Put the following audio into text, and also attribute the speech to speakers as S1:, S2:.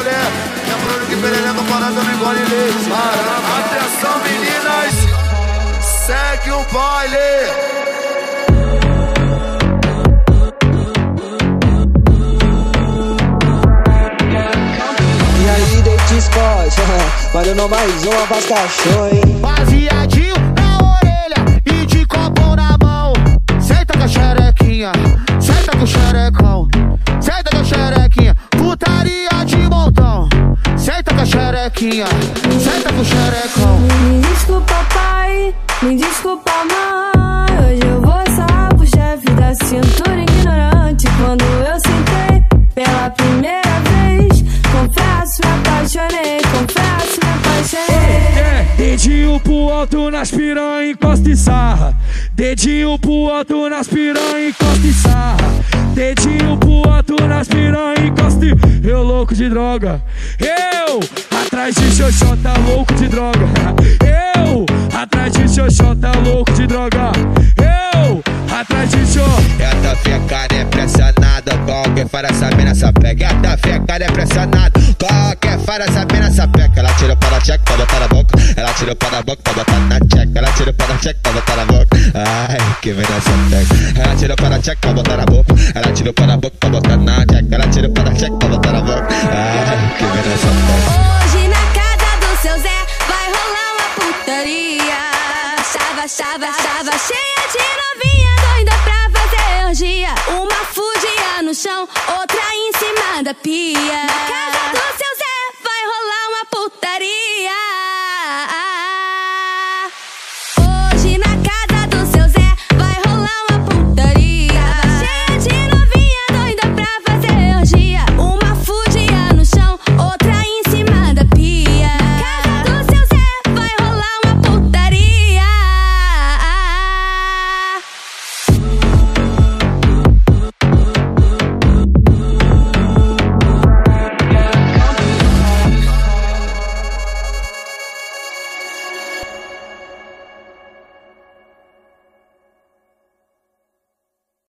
S1: Mulher, lembrando que perereca parada não engole leite. Atenção meninas, segue o baile.
S2: E aí, date Scott, valendo mais uma pras cachorros.
S3: Baseadinho na orelha e de copo na mão. Senta com a xerequinha, senta com o xerecão. Senta com o xerecão.
S4: Me desculpa, pai, me desculpa, mãe. Hoje eu vou sarrar pro chefe da cintura ignorante. Quando eu sentei pela primeira vez, confesso, me apaixonei. Confesso, me apaixonei.
S5: Dedinho pro alto nas piranha, encosta e sarra. Dedinho pro alto nas piranha, encosta e sarra. Dedinho pro alto nas piranha, encosta e... Eu louco de droga. Eu, atrás de xoxota, louco de droga. Eu, atrás de xoxota, louco de droga. Eu, atrás de
S6: fecada é pressionada, qualquer fara essa mina essa pega. Essa fecada é pressionada, qualquer fara essa mina essa pega. Ela tira para check pra botar na boca, ela tira para a boca pra botar na check. Ela tira para check pra botar na boca. Ai, que vem nessa pega. Ela tira para check pra botar na boca, ela tira para a boca pra botar na check. Ela tira para check pra botar na boca. Ai, que vem nessa
S4: chão, outra em cima da pia.